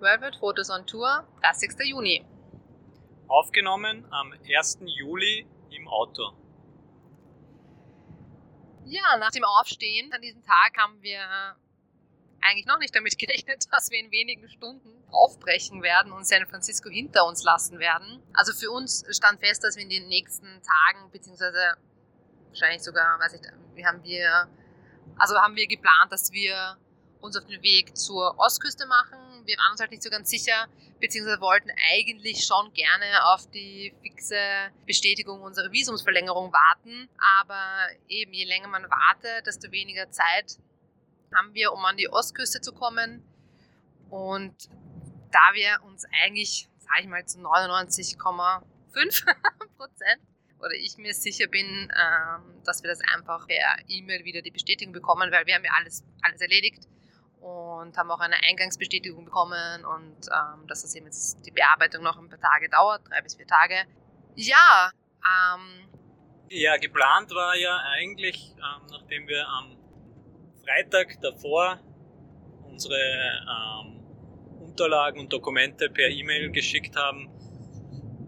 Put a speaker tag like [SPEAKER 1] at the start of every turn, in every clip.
[SPEAKER 1] Worldwide Photos on Tour, 30. Juni.
[SPEAKER 2] Aufgenommen am 1. Juli im Auto.
[SPEAKER 1] Ja, nach dem Aufstehen an diesem Tag haben wir eigentlich noch nicht damit gerechnet, dass wir in wenigen Stunden aufbrechen werden und San Francisco hinter uns lassen werden. Also für uns stand fest, dass wir in den nächsten Tagen, beziehungsweise wahrscheinlich sogar, weiß ich, wie haben wir, also haben wir geplant, dass wir uns auf den Weg zur Ostküste machen. Wir waren uns halt nicht so ganz sicher, beziehungsweise wollten eigentlich schon gerne auf die fixe Bestätigung unserer Visumsverlängerung warten. Aber eben je länger man wartet, desto weniger Zeit haben wir, um an die Ostküste zu kommen. Und da wir uns eigentlich, sage ich mal, zu 99,5 Prozent oder ich mir sicher bin, ähm, dass wir das einfach per E-Mail wieder die Bestätigung bekommen, weil wir haben ja alles, alles erledigt und haben auch eine Eingangsbestätigung bekommen und ähm, dass das eben jetzt die Bearbeitung noch ein paar Tage dauert, drei bis vier Tage. Ja, ähm,
[SPEAKER 2] ja, geplant war ja eigentlich, ähm, nachdem wir am Freitag davor unsere ähm, Unterlagen und Dokumente per E-Mail geschickt haben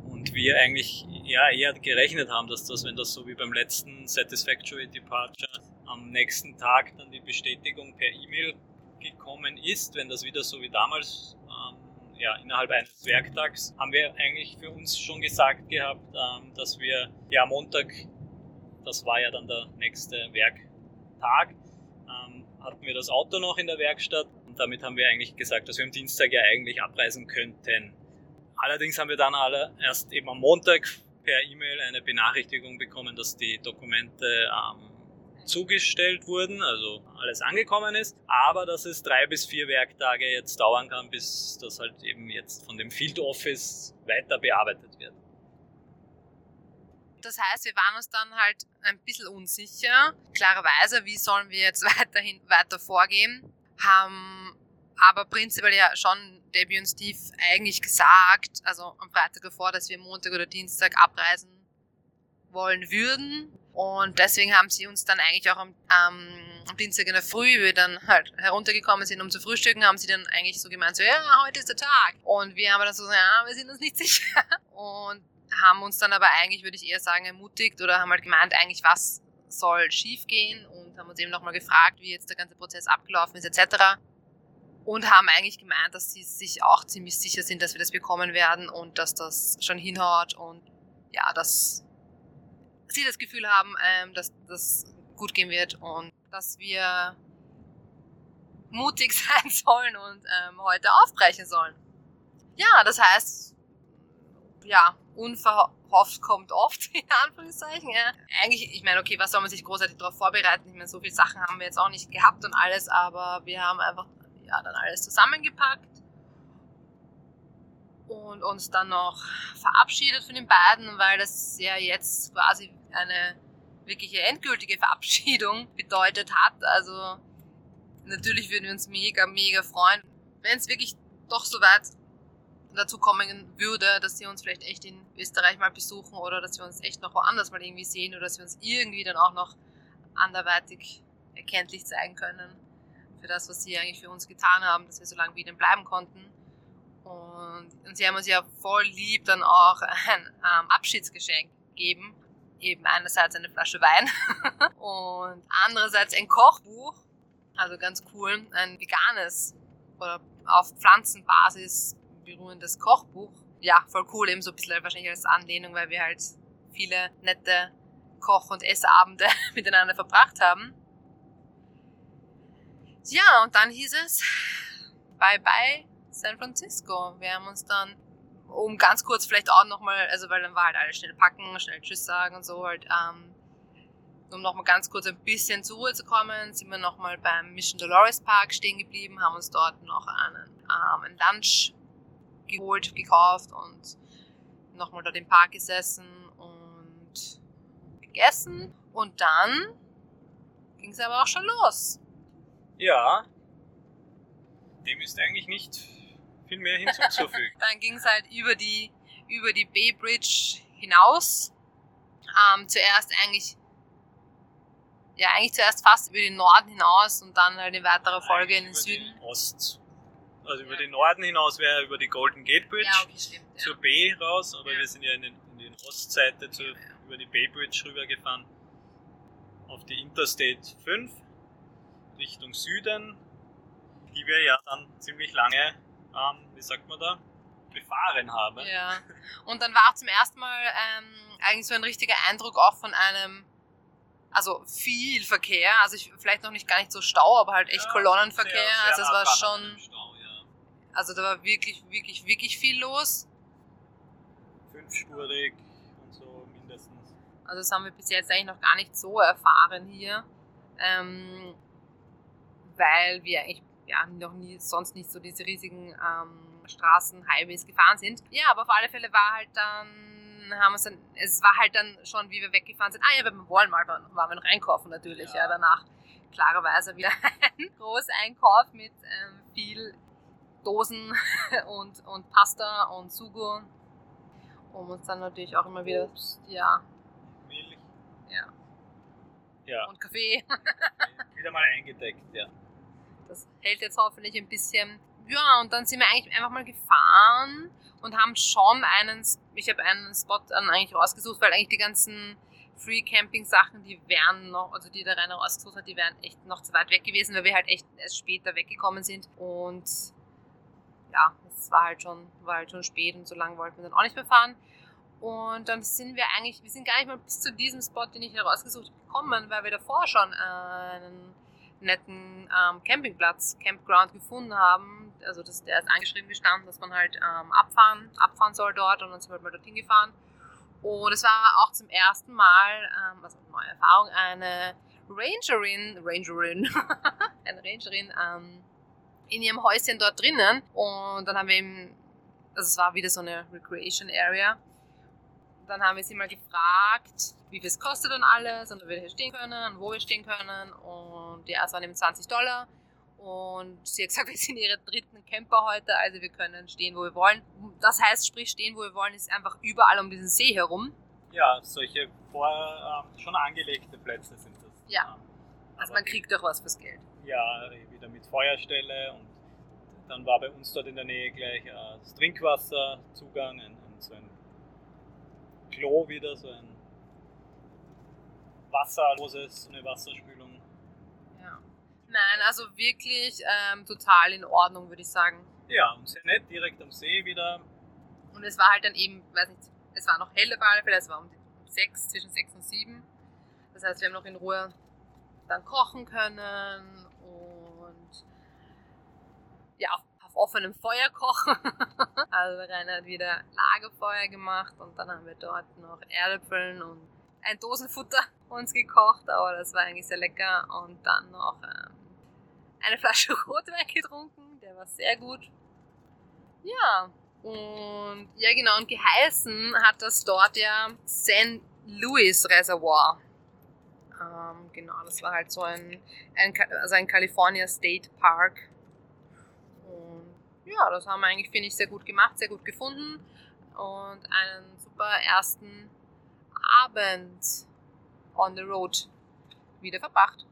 [SPEAKER 2] und wir eigentlich ja, eher gerechnet haben, dass das, wenn das so wie beim letzten Satisfactory Departure am nächsten Tag dann die Bestätigung per E-Mail gekommen ist, wenn das wieder so wie damals ähm, ja, innerhalb eines Werktags, haben wir eigentlich für uns schon gesagt gehabt, ähm, dass wir ja Montag, das war ja dann der nächste Werktag, ähm, hatten wir das Auto noch in der Werkstatt und damit haben wir eigentlich gesagt, dass wir am Dienstag ja eigentlich abreisen könnten. Allerdings haben wir dann alle erst eben am Montag per E-Mail eine Benachrichtigung bekommen, dass die Dokumente ähm, zugestellt wurden, also alles angekommen ist, aber dass es drei bis vier Werktage jetzt dauern kann, bis das halt eben jetzt von dem Field Office weiter bearbeitet wird.
[SPEAKER 1] Das heißt, wir waren uns dann halt ein bisschen unsicher. Klarerweise, wie sollen wir jetzt weiterhin weiter vorgehen? Haben aber prinzipiell ja schon Debbie und Steve eigentlich gesagt, also am Freitag davor, dass wir Montag oder Dienstag abreisen wollen würden. Und deswegen haben sie uns dann eigentlich auch am, am Dienstag in der Früh, wie wir dann halt heruntergekommen sind, um zu frühstücken, haben sie dann eigentlich so gemeint, so, ja, heute ist der Tag. Und wir haben dann so, ja, wir sind uns nicht sicher. Und haben uns dann aber eigentlich, würde ich eher sagen, ermutigt oder haben halt gemeint, eigentlich, was soll schiefgehen und haben uns eben nochmal gefragt, wie jetzt der ganze Prozess abgelaufen ist, etc. Und haben eigentlich gemeint, dass sie sich auch ziemlich sicher sind, dass wir das bekommen werden und dass das schon hinhaut und ja, dass sie das Gefühl haben, ähm, dass das gut gehen wird und dass wir mutig sein sollen und ähm, heute aufbrechen sollen. Ja, das heißt, ja, unverhofft kommt oft, in Anführungszeichen. Ja. Eigentlich, ich meine, okay, was soll man sich großartig darauf vorbereiten? Ich meine, so viele Sachen haben wir jetzt auch nicht gehabt und alles, aber wir haben einfach ja, dann alles zusammengepackt und uns dann noch verabschiedet von den beiden, weil das ja jetzt quasi eine wirkliche endgültige Verabschiedung bedeutet hat. Also natürlich würden wir uns mega, mega freuen, wenn es wirklich doch so weit dazu kommen würde, dass sie uns vielleicht echt in Österreich mal besuchen oder dass wir uns echt noch woanders mal irgendwie sehen oder dass wir uns irgendwie dann auch noch anderweitig erkenntlich zeigen können für das, was sie eigentlich für uns getan haben, dass wir so lange bei ihnen bleiben konnten. Und, und sie haben uns ja voll lieb dann auch ein ähm, Abschiedsgeschenk gegeben. Eben einerseits eine Flasche Wein und andererseits ein Kochbuch. Also ganz cool. Ein veganes oder auf Pflanzenbasis beruhendes Kochbuch. Ja, voll cool. Eben so ein bisschen wahrscheinlich als Anlehnung, weil wir halt viele nette Koch- und Essabende miteinander verbracht haben. Ja, und dann hieß es Bye bye San Francisco. Wir haben uns dann, um ganz kurz vielleicht auch nochmal, also weil dann war halt alles schnell packen, schnell Tschüss sagen und so halt, ähm, um nochmal ganz kurz ein bisschen zur Ruhe zu kommen, sind wir nochmal beim Mission Dolores Park stehen geblieben, haben uns dort noch einen, ähm, einen Lunch geholt, gekauft und nochmal dort im Park gesessen und gegessen. Und dann ging es aber auch schon los.
[SPEAKER 2] Ja, dem ist eigentlich nicht viel mehr hinzuzufügen.
[SPEAKER 1] dann ging es halt über die, über die Bay Bridge hinaus. Ähm, zuerst eigentlich, ja, eigentlich zuerst fast über den Norden hinaus und dann halt in weiterer Folge in den Süden.
[SPEAKER 2] Den Ost, Also über
[SPEAKER 1] Ja.
[SPEAKER 2] den Norden hinaus wäre über die Golden Gate Bridge
[SPEAKER 1] Ja, okay, stimmt. Ja.
[SPEAKER 2] zur Bay raus, aber wir sind ja in, den, in die Ostseite zu, über die Bay Bridge rübergefahren. Auf die Interstate 5 Richtung Süden, die wir ja dann ziemlich lange, ähm, wie sagt man da, befahren haben.
[SPEAKER 1] Ja. Und dann war auch zum ersten Mal ähm, eigentlich so ein richtiger Eindruck auch von einem, also viel Verkehr, also ich, vielleicht noch nicht gar nicht so Stau, aber halt echt
[SPEAKER 2] Ja,
[SPEAKER 1] Kolonnenverkehr.
[SPEAKER 2] sehr- sehr
[SPEAKER 1] also es war schon,
[SPEAKER 2] Stau, ja.
[SPEAKER 1] also da war wirklich, wirklich, wirklich viel los.
[SPEAKER 2] Fünfspurig und so mindestens.
[SPEAKER 1] Also das haben wir bis jetzt eigentlich noch gar nicht so erfahren hier, ähm, weil wir eigentlich ja, noch nie, sonst nicht so diese riesigen ähm, Straßen, Highways gefahren sind. Ja, aber auf alle Fälle war halt dann, haben dann, es war halt dann schon, wie wir weggefahren sind, ah ja, beim Walmart waren waren wir noch einkaufen natürlich, ja,
[SPEAKER 2] Ja.
[SPEAKER 1] danach klarerweise wieder ein Großeinkauf mit ähm, viel Dosen und, und Pasta und Sugo, um uns dann natürlich auch immer wieder,
[SPEAKER 2] Obst.
[SPEAKER 1] ja,
[SPEAKER 2] Milch.
[SPEAKER 1] Ja.
[SPEAKER 2] Ja,
[SPEAKER 1] und Kaffee.
[SPEAKER 2] wieder mal eingedeckt, ja.
[SPEAKER 1] Das hält jetzt hoffentlich ein bisschen. Ja, und dann sind wir eigentlich einfach mal gefahren und haben schon einen, ich habe einen Spot dann eigentlich rausgesucht, weil eigentlich die ganzen Free Camping Sachen, die wären noch, also die der Rainer rausgesucht hat, die wären echt noch zu weit weg gewesen, weil wir halt echt erst später weggekommen sind und ja, es war halt schon, war halt schon spät und so lange wollten wir dann auch nicht mehr fahren. Und dann sind wir eigentlich, wir sind gar nicht mal bis zu diesem Spot, den ich herausgesucht habe, gekommen, weil wir davor schon einen netten ähm, Campingplatz, Campground gefunden haben. Also das, der ist angeschrieben gestanden, dass man halt ähm, abfahren, abfahren soll dort und dann sind wir halt mal dorthin gefahren. Und es war auch zum ersten Mal, ähm, also eine neue Erfahrung, eine Rangerin, Rangerin, eine Rangerin ähm, in ihrem Häuschen dort drinnen. Und dann haben wir eben, also es war wieder so eine Recreation Area. Dann haben wir sie mal gefragt, wie viel es kostet und alles und ob wir hier stehen können, wo wir stehen können. Und ja, es waren eben 20 Dollar. Und sie hat gesagt, wir sind ihre dritten Camper heute, also wir können stehen, wo wir wollen. Das heißt, sprich, stehen, wo wir wollen, ist einfach überall um diesen See herum.
[SPEAKER 2] Ja, solche vor, ähm, schon angelegte Plätze sind das.
[SPEAKER 1] Ja.
[SPEAKER 2] Ähm,
[SPEAKER 1] Also man kriegt auch was fürs Geld.
[SPEAKER 2] Ja, wieder mit Feuerstelle und dann war bei uns dort in der Nähe gleich äh, das Trinkwasserzugang, ein, ein, so ein Klo wieder, so ein wasserloses, eine Wasserspülung.
[SPEAKER 1] Nein, also wirklich ähm, total in Ordnung, würde ich sagen.
[SPEAKER 2] Ja, und sehr nett, direkt am See wieder.
[SPEAKER 1] Und es war halt dann eben, weiß nicht, es war noch helle auf alle Fälle, es war um um sechs, zwischen sechs und sieben. Das heißt, wir haben noch in Ruhe dann kochen können und ja, auf, auf offenem Feuer kochen. also Rainer hat wieder Lagerfeuer gemacht und dann haben wir dort noch Erdäpfeln und ein Dosenfutter uns gekocht, aber das war eigentlich sehr lecker. Und dann noch ähm, eine Flasche Rotwein getrunken, der war sehr gut. Ja, und ja genau, und geheißen hat das dort ja St. Louis Reservoir. Ähm, genau, das war halt so ein, ein, also ein California State Park. Und ja, das haben wir eigentlich, finde ich, sehr gut gemacht, sehr gut gefunden. Und einen super ersten Abend on the road wieder verbracht.